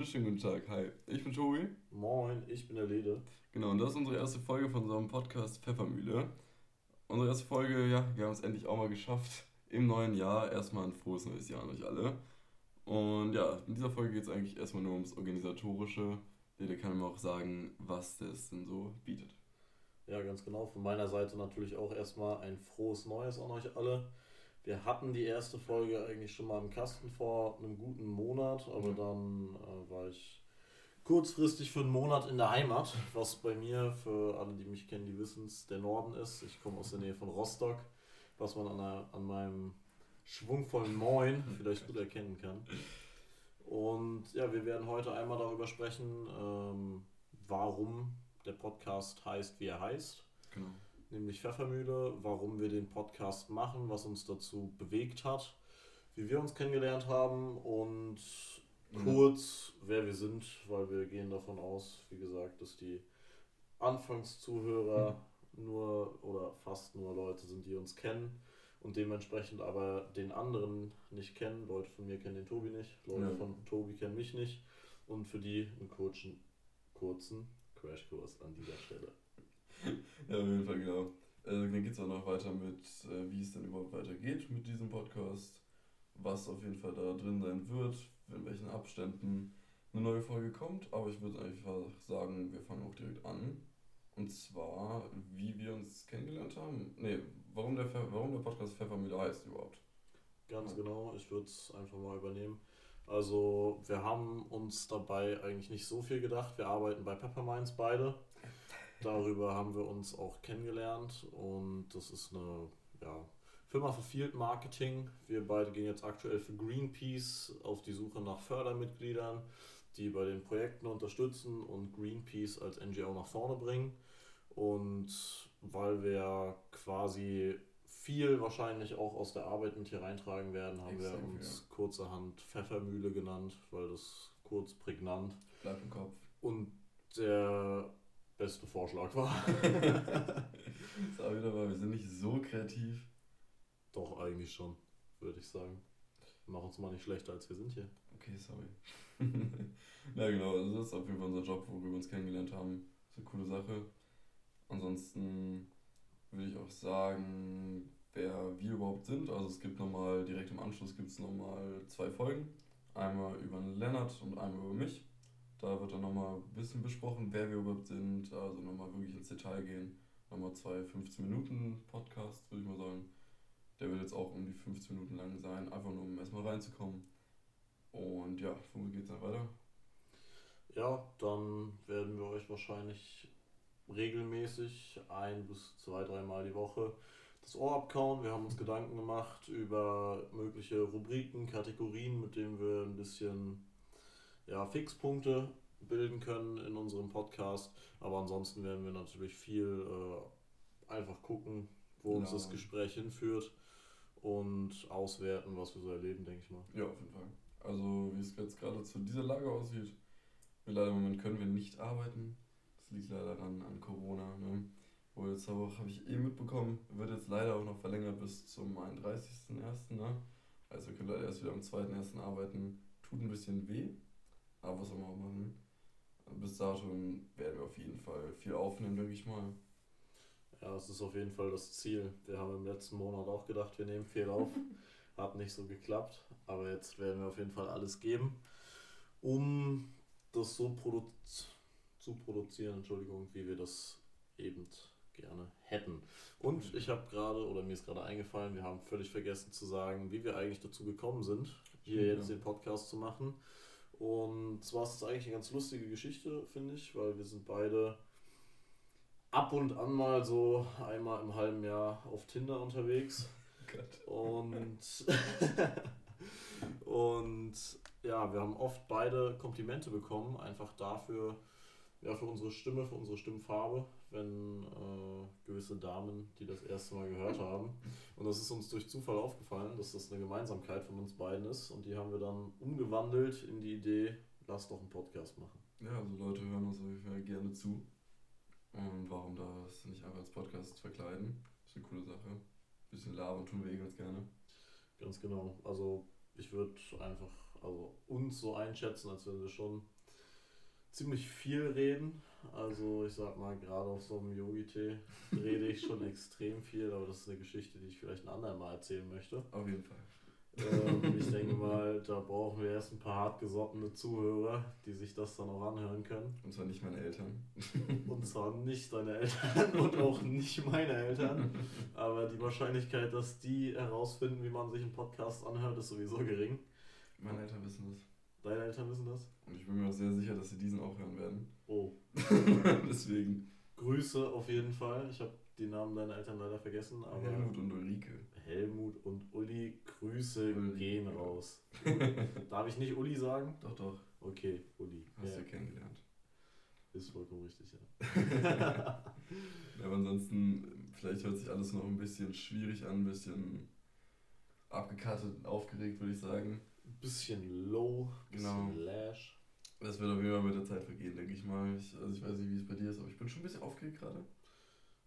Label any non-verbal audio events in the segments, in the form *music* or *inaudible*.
wunderschönen guten Tag. Hi, ich bin Tobi. Moin, ich bin der Lede. Genau, und das ist unsere erste Folge von unserem Podcast Pfeffermühle. Unsere erste Folge, ja, wir haben es endlich auch mal geschafft. Im neuen Jahr erstmal ein frohes neues Jahr an euch alle. Und ja, in dieser Folge geht es eigentlich erstmal nur ums Organisatorische. Lede kann mir auch sagen, was das denn so bietet. Ja, ganz genau. Von meiner Seite natürlich auch erstmal ein frohes Neues an euch alle. Wir hatten die erste Folge eigentlich schon mal im Kasten vor einem guten Monat, aber dann äh, war ich kurzfristig für einen Monat in der Heimat, was bei mir, für alle, die mich kennen, die wissen es, der Norden ist. Ich komme aus der Nähe von Rostock, was man an, der, an meinem schwungvollen Moin vielleicht gut erkennen kann. Und ja, wir werden heute einmal darüber sprechen, ähm, warum der Podcast heißt, wie er heißt. Genau nämlich Pfeffermühle, warum wir den Podcast machen, was uns dazu bewegt hat, wie wir uns kennengelernt haben und mhm. kurz, wer wir sind, weil wir gehen davon aus, wie gesagt, dass die Anfangszuhörer mhm. nur oder fast nur Leute sind, die uns kennen und dementsprechend aber den anderen nicht kennen. Leute von mir kennen den Tobi nicht, Leute ja. von Tobi kennen mich nicht und für die einen kurzen, kurzen Crashkurs an dieser Stelle ja, auf jeden Fall, genau. Also, dann geht es auch noch weiter mit, äh, wie es denn überhaupt weitergeht mit diesem Podcast, was auf jeden Fall da drin sein wird, in welchen Abständen eine neue Folge kommt. Aber ich würde einfach sagen, wir fangen auch direkt an. Und zwar, wie wir uns kennengelernt haben. Nee, warum der, warum der Podcast Pfeffermühle heißt überhaupt. Ganz genau, ich würde es einfach mal übernehmen. Also, wir haben uns dabei eigentlich nicht so viel gedacht. Wir arbeiten bei Pepperminds beide. Darüber haben wir uns auch kennengelernt und das ist eine ja, Firma für Field Marketing. Wir beide gehen jetzt aktuell für Greenpeace auf die Suche nach Fördermitgliedern, die bei den Projekten unterstützen und Greenpeace als NGO nach vorne bringen. Und weil wir quasi viel wahrscheinlich auch aus der Arbeit mit hier reintragen werden, haben Exakt, wir uns ja. kurzerhand Pfeffermühle genannt, weil das kurz prägnant. Bleibt im Kopf. Und der beste Vorschlag war. Sag wieder mal, wir sind nicht so kreativ. Doch, eigentlich schon, würde ich sagen. Wir machen uns mal nicht schlechter, als wir sind hier. Okay, sorry. *laughs* ja, genau, also das ist auf jeden Fall unser Job, wo wir uns kennengelernt haben. Das ist eine coole Sache. Ansonsten würde ich auch sagen, wer wir überhaupt sind. Also es gibt nochmal, direkt im Anschluss gibt es nochmal zwei Folgen. Einmal über Lennart und einmal über mich. Da wird dann nochmal ein bisschen besprochen, wer wir überhaupt sind, also nochmal wirklich ins Detail gehen. Nochmal zwei 15 Minuten Podcasts, würde ich mal sagen. Der wird jetzt auch um die 15 Minuten lang sein, einfach nur um erstmal reinzukommen. Und ja, womit geht es dann weiter? Ja, dann werden wir euch wahrscheinlich regelmäßig ein bis zwei, dreimal die Woche das Ohr abkauen. Wir haben uns Gedanken gemacht über mögliche Rubriken, Kategorien, mit denen wir ein bisschen ja, Fixpunkte bilden können in unserem Podcast. Aber ansonsten werden wir natürlich viel äh, einfach gucken, wo uns das Gespräch hinführt und auswerten, was wir so erleben, denke ich mal. Ja, auf jeden Fall. Also wie es jetzt gerade zu dieser Lage aussieht, wir leider im Moment können wir nicht arbeiten. Das liegt leider an, an Corona. Ne? Wo jetzt aber habe ich eh mitbekommen, wird jetzt leider auch noch verlängert bis zum 31.01. Ne? Also wir können leider erst wieder am 2.01. arbeiten. Tut ein bisschen weh, aber was soll man auch machen? Bis dato werden wir auf jeden Fall viel aufnehmen, denke ich mal. Ja, das ist auf jeden Fall das Ziel. Wir haben im letzten Monat auch gedacht, wir nehmen viel auf. *laughs* Hat nicht so geklappt, aber jetzt werden wir auf jeden Fall alles geben, um das so produ zu produzieren, Entschuldigung, wie wir das eben gerne hätten. Und ich habe gerade, oder mir ist gerade eingefallen, wir haben völlig vergessen zu sagen, wie wir eigentlich dazu gekommen sind, hier jetzt den Podcast zu machen. Und zwar ist es eigentlich eine ganz lustige Geschichte, finde ich, weil wir sind beide ab und an mal so einmal im halben Jahr auf Tinder unterwegs. *laughs* Oh und, *laughs* und ja, wir haben oft beide Komplimente bekommen, einfach dafür, ja, für unsere Stimme, für unsere Stimmfarbe, wenn äh, gewisse Damen, die das erste Mal gehört *laughs* haben. Und das ist uns durch Zufall aufgefallen, dass das eine Gemeinsamkeit von uns beiden ist. Und die haben wir dann umgewandelt in die Idee, lass doch einen Podcast machen. Ja, also Leute hören uns auf jeden Fall gerne zu. Und warum das nicht einfach als Podcast verkleiden? Ist eine coole Sache. Ein bisschen labern tun wir eh ganz gerne. Ganz genau. Also ich würde einfach also uns so einschätzen, als wenn wir schon ziemlich viel reden. Also ich sag mal, gerade auf so einem Yogi-Tee rede ich schon *laughs* extrem viel, aber das ist eine Geschichte, die ich vielleicht ein andermal erzählen möchte. Auf jeden Fall. Ähm, ich denke mal, da brauchen wir erst ein paar hartgesottene Zuhörer, die sich das dann auch anhören können. Und zwar nicht meine Eltern. Und zwar nicht deine Eltern *laughs* und auch nicht meine Eltern. Aber die Wahrscheinlichkeit, dass die herausfinden, wie man sich einen Podcast anhört, ist sowieso gering. Meine Eltern wissen das. Deine Eltern wissen das? Und ich bin mir auch sehr sicher, dass sie diesen auch hören werden. Oh. *laughs* Deswegen. Grüße auf jeden Fall. Ich habe die Namen deiner Eltern leider vergessen. Aber Helmut und Ulrike. Helmut und Uli, Grüße Uli. gehen raus. *laughs* Darf ich nicht Uli sagen? Doch, doch. Okay, Uli. Hast Ja, du kennengelernt. ist vollkommen richtig, ja. *laughs* Ja, aber ansonsten, vielleicht hört sich alles noch ein bisschen schwierig an, ein bisschen abgekattet und aufgeregt, würde ich sagen. Bisschen low, bisschen Genau. lash. Das wird auf jeden Fall mit der Zeit vergehen, denke ich mal. Ich, also ich weiß nicht, wie es bei dir ist, aber ich bin schon ein bisschen aufgeregt gerade.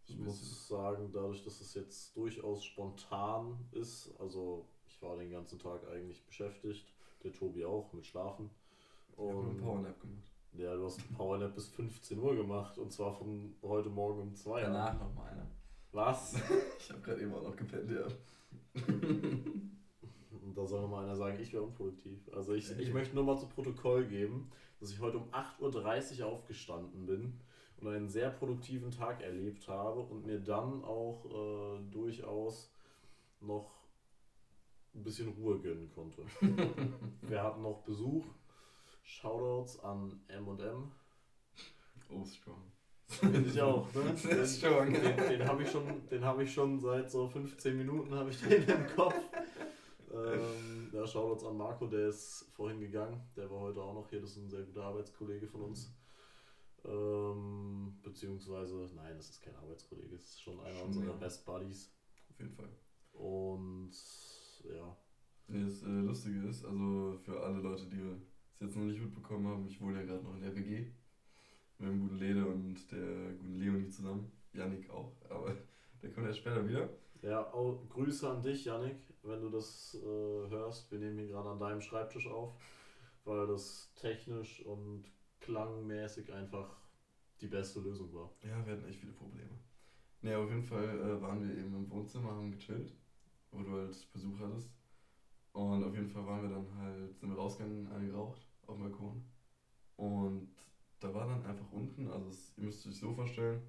Ich muss sagen, dadurch, dass es jetzt durchaus spontan ist, also ich war den ganzen Tag eigentlich beschäftigt, der Tobi auch mit Schlafen. Ich habe einen Powernap gemacht. ja, du hast einen Powernap bis 15 Uhr gemacht und zwar von heute Morgen um 2 an. nochmal einer. Was? *laughs* Ich habe gerade eben auch noch gepennt, ja. *laughs* Und da soll nochmal einer sagen, ich wäre unproduktiv. Also ich, ich eben. möchte nur mal zu Protokoll geben, dass ich heute um 8.30 Uhr aufgestanden bin und einen sehr produktiven Tag erlebt habe und mir dann auch äh, durchaus noch ein bisschen Ruhe gönnen konnte. *laughs* Wir hatten noch Besuch. Shoutouts an M&M. Oh, strong. Finde ich auch, ne? *laughs* Den, den, den habe ich, schon- den hab ich schon seit so 15 Minuten habe ich den im Kopf. Ähm, ja, Shoutouts an Marco, der ist vorhin gegangen. Der war heute auch noch hier. Das ist ein sehr guter Arbeitskollege von uns. Ähm, beziehungsweise, nein, das ist kein Arbeitskollege, es ist schon einer Schon unserer mehr. Best Buddies. Auf jeden Fall. Und ja, Nee, das äh, Lustige ist, also für alle Leute, die es jetzt noch nicht mitbekommen haben, ich wohne ja gerade noch in der WG. Mit dem guten Lede und der guten Leonie zusammen. Yannick auch, aber *laughs* der kommt erst später wieder. Ja auch Grüße an dich, Yannick, wenn du das äh, hörst. Wir nehmen hier gerade an deinem Schreibtisch auf, weil das technisch und klangmäßig einfach die beste Lösung war. Ja, wir hatten echt viele Probleme. Nee, auf jeden Fall äh, waren wir eben im Wohnzimmer, haben gechillt, wo du halt Besuch hattest. Und auf jeden Fall waren wir dann halt, sind wir rausgegangen, eine geraucht auf dem Balkon. Und da war dann einfach unten, also es, ihr müsst euch so vorstellen,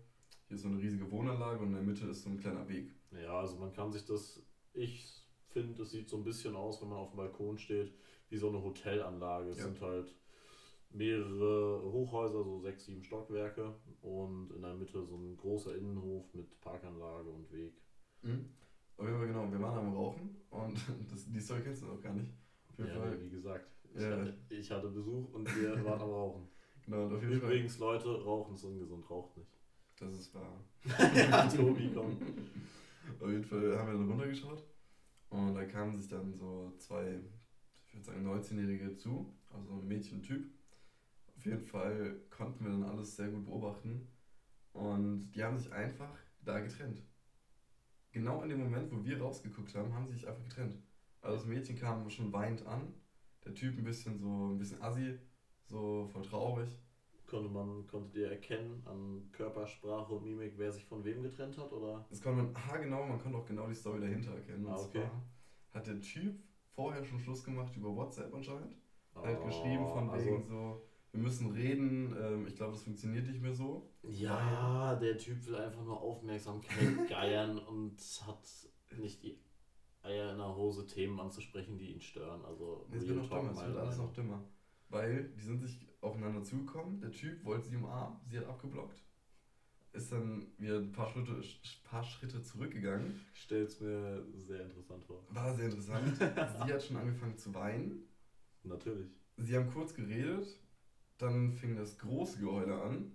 hier ist so eine riesige Wohnanlage und in der Mitte ist so ein kleiner Weg. Ja, also man kann sich das, ich finde, es sieht so ein bisschen aus, wenn man auf dem Balkon steht, wie so eine Hotelanlage. Es Ja. sind halt mehrere Hochhäuser, so sechs, sieben Stockwerke und in der Mitte so ein großer Innenhof mit Parkanlage und Weg. Mhm. Auf jeden Fall genau, wir waren am Rauchen und *laughs* das, die Story kennst du noch gar nicht. Auf jeden Ja, Fall. nee, wie gesagt, ich, Ja. hatte, ich hatte Besuch und wir *laughs* waren am Rauchen. Genau, und auf jeden Fall. Übrigens, Leute, Rauchen ist ungesund, raucht nicht. Das ist wahr. *laughs* ja, Tobi, komm. Auf jeden Fall haben wir dann runtergeschaut und da kamen sich dann so zwei, ich würde sagen 19-Jährige zu, also ein Mädchen-Typ. Auf jeden Fall konnten wir dann alles sehr gut beobachten und die haben sich einfach da getrennt. Genau in dem Moment, wo wir rausgeguckt haben, haben sie sich einfach getrennt. Also das Mädchen kam schon weinend an, der Typ ein bisschen so, ein bisschen assi, so voll traurig. Konnte man, konntet ihr erkennen an Körpersprache und Mimik, wer sich von wem getrennt hat? Oder? Das konnte man haargenau, man konnte auch genau die Story dahinter erkennen. Ah, okay. hat der Typ vorher schon Schluss gemacht über WhatsApp anscheinend. Halt Oh, geschrieben von also- wegen so, wir müssen reden, ähm, ich glaube, das funktioniert nicht mehr so. Ja, der Typ will einfach nur Aufmerksamkeit *laughs* geiern und hat nicht die Eier in der Hose, Themen anzusprechen, die ihn stören. Also, Es wird noch dümmer, es wird alles noch dümmer. Weil die sind sich aufeinander zugekommen, der Typ wollte sie umarmen, sie hat abgeblockt. Ist dann wieder ein paar Schritte, paar Schritte zurückgegangen. Stell's mir sehr interessant vor. War sehr interessant. *laughs* sie hat schon angefangen zu weinen. Natürlich. Sie haben kurz geredet, dann fing das große Geheule an,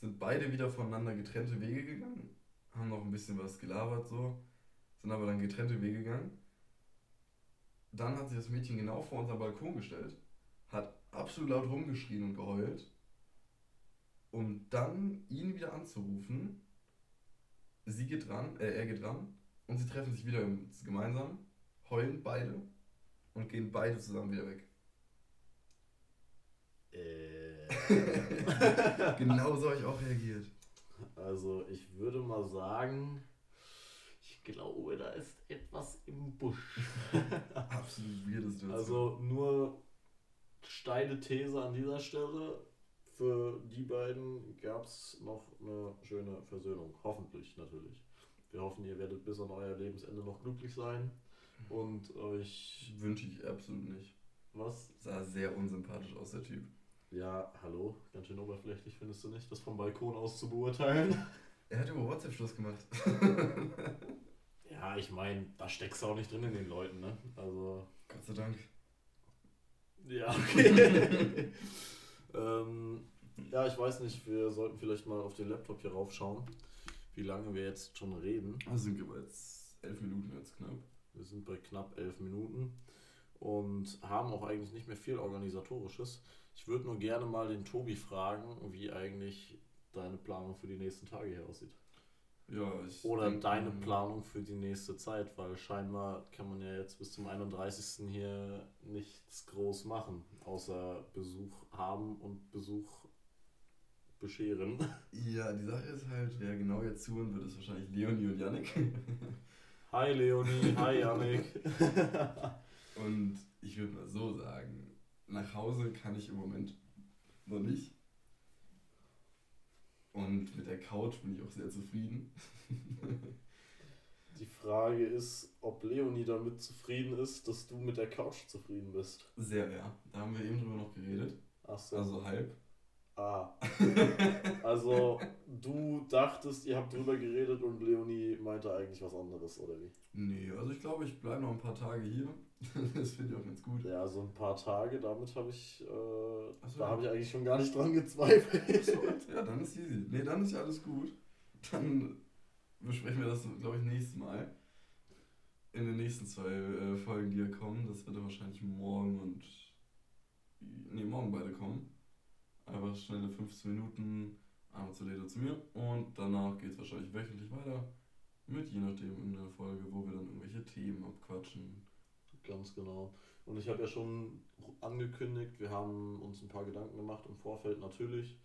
sind beide wieder voneinander getrennte Wege gegangen, haben noch ein bisschen was gelabert so, sind aber dann getrennte Wege gegangen. Dann hat sich das Mädchen genau vor unser Balkon gestellt, absolut laut rumgeschrien und geheult, um dann ihn wieder anzurufen. Sie geht dran, äh, er geht dran und sie treffen sich wieder gemeinsam, heulen beide und gehen beide zusammen wieder weg. *laughs* genau so habe ich auch reagiert. Also ich würde mal sagen, ich glaube, da ist etwas im Busch. *laughs* Absolut weirde Situation. Also nur steile These an dieser Stelle. Für die beiden gab es noch eine schöne Versöhnung. Hoffentlich natürlich. Wir hoffen, ihr werdet bis an euer Lebensende noch glücklich sein. Und euch. Wünsche ich absolut nicht. Was? Sah sehr unsympathisch aus, der Typ. Ja, hallo. Ganz schön oberflächlich findest du nicht, das vom Balkon aus zu beurteilen? *laughs* Er hat über WhatsApp Schluss gemacht. *laughs* ja, ich meine, da steckst du auch nicht drin in den Leuten, ne? Also. Gott sei Dank. Ja, *laughs* okay. *laughs* ähm, ja, ich weiß nicht, wir sollten vielleicht mal auf den Laptop hier raufschauen, wie lange wir jetzt schon reden. Also sind wir jetzt elf Minuten jetzt knapp. Wir sind bei knapp elf Minuten und haben auch eigentlich nicht mehr viel Organisatorisches. Ich würde nur gerne mal den Tobi fragen, wie eigentlich deine Planung für die nächsten Tage hier aussieht. Ja, ich Oder denk, deine Planung für die nächste Zeit, weil scheinbar kann man ja jetzt bis zum 31. hier nichts groß machen, außer Besuch haben und Besuch bescheren. *laughs* Ja, die Sache ist halt, wer genau jetzt zuhören wird, ist wahrscheinlich Leonie und Yannick. *laughs* Hi Leonie, hi Janik. *laughs* Und ich würde mal so sagen, nach Hause kann ich im Moment noch nicht. Und mit der Couch bin ich auch sehr zufrieden. *laughs* Die Frage ist, ob Leonie damit zufrieden ist, dass du mit der Couch zufrieden bist. Sehr, ja. Da haben wir eben drüber noch geredet. Ach so. Also halb. Ah. *laughs* Also, du dachtest, ihr habt drüber geredet und Leonie meinte eigentlich was anderes, oder wie? Nee, also ich glaube, ich bleibe noch ein paar Tage hier. *laughs* Das finde ich auch ganz gut. Ja, so ein paar Tage, damit habe ich, äh, so, da ja. habe ich eigentlich schon gar nicht dran gezweifelt. Ja, dann ist easy. Nee, dann ist ja alles gut. Dann besprechen wir das, glaube ich, nächstes Mal. In den nächsten zwei äh, Folgen, die hier kommen. Das wird dann wahrscheinlich morgen und. Nee, morgen beide kommen. Einfach schnelle 15 Minuten, einmal zu Leder zu mir. Und danach geht es wahrscheinlich wöchentlich weiter. Mit je nachdem irgendeiner Folge, wo wir dann irgendwelche Themen abquatschen. Ganz genau. Und ich habe ja schon angekündigt, wir haben uns ein paar Gedanken gemacht im Vorfeld natürlich.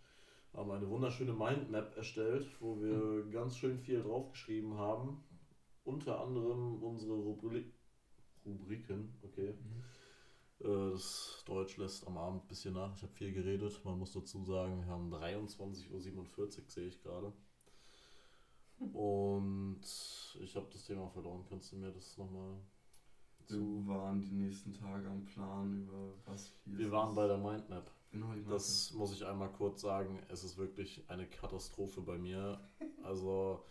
Haben eine wunderschöne Mindmap erstellt, wo wir ganz schön viel draufgeschrieben haben. Unter anderem unsere Rubrik Rubriken, okay. Äh, Das Deutsch lässt am Abend ein bisschen nach. Ich habe viel geredet. Man muss dazu sagen, wir haben 23.47 Uhr, sehe ich gerade. *laughs* Und ich habe das Thema verloren. Kannst du mir das nochmal Wir waren die nächsten Tage am Plan über was hier Wir ist. waren bei der Mindmap. Genau, ich Das muss ich einmal kurz sagen. Es ist wirklich eine Katastrophe bei mir. *laughs* Also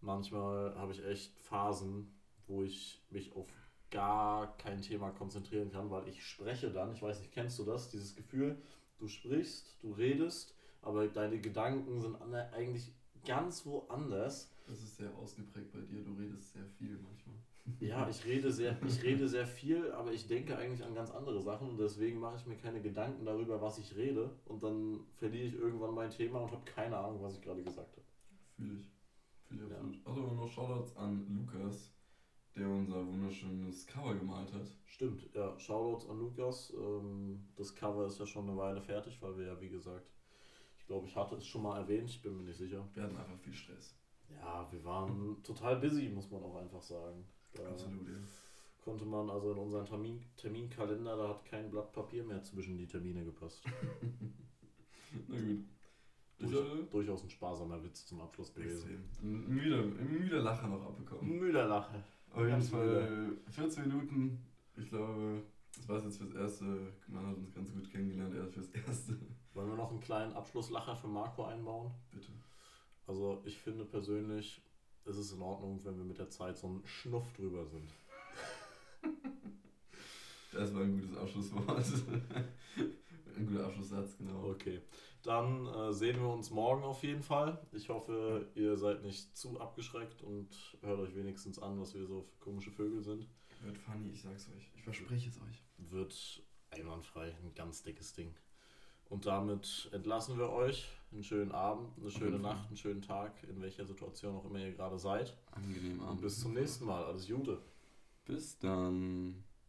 manchmal habe ich echt Phasen, wo ich mich auf gar kein Thema konzentrieren kann, weil ich spreche dann. Ich weiß nicht, kennst du das? Dieses Gefühl, du sprichst, du redest, aber deine Gedanken sind eigentlich ganz woanders. Das ist sehr ausgeprägt bei dir. Du redest sehr viel manchmal. Ja, ich rede sehr, ich rede sehr viel, aber ich denke eigentlich an ganz andere Sachen und deswegen mache ich mir keine Gedanken darüber, was ich rede und dann verliere ich irgendwann mein Thema und habe keine Ahnung, was ich gerade gesagt habe. Fühle ich. Fühle ich Ja. absolut. Also noch Shoutouts an Lukas, der unser wunderschönes Cover gemalt hat. Stimmt, ja, Shoutouts an Lukas. Ähm, das Cover ist ja schon eine Weile fertig, weil wir ja, wie gesagt, ich glaube, ich hatte es schon mal erwähnt, ich bin mir nicht sicher. Wir hatten einfach viel Stress. Ja, wir waren total busy, muss man auch einfach sagen. Da Absolut, ja. konnte man also in unseren Termin Terminkalender, da hat kein Blatt Papier mehr zwischen die Termine gepasst. *laughs* Na gut. Ich Durch, hatte durchaus ein sparsamer Witz zum Abschluss gewesen. müder, müder Lacher noch abbekommen. Müderlache. Auf jeden Fall 14 Minuten. Ich glaube, das war es jetzt fürs Erste. Man hat uns ganz gut kennengelernt, erst fürs Erste. Wollen wir noch einen kleinen Abschlusslacher für Marco einbauen? Bitte. Also ich finde persönlich, es ist in Ordnung, wenn wir mit der Zeit so ein Schnuff drüber sind. Das war ein gutes Abschlusswort. ein guter Abschlusssatz, genau. Okay, dann äh, sehen wir uns morgen auf jeden Fall. Ich hoffe, ihr seid nicht zu abgeschreckt und hört euch wenigstens an, was wir so für komische Vögel sind. Wird funny, ich sag's euch. Ich verspreche es euch. Wird einwandfrei, ein ganz dickes Ding. Und damit entlassen wir euch. Einen schönen Abend, eine schöne Fall. Nacht, einen schönen Tag, in welcher Situation auch immer ihr gerade seid. Angenehm Und Abend. bis zum nächsten Mal. Alles Gute. Bis dann.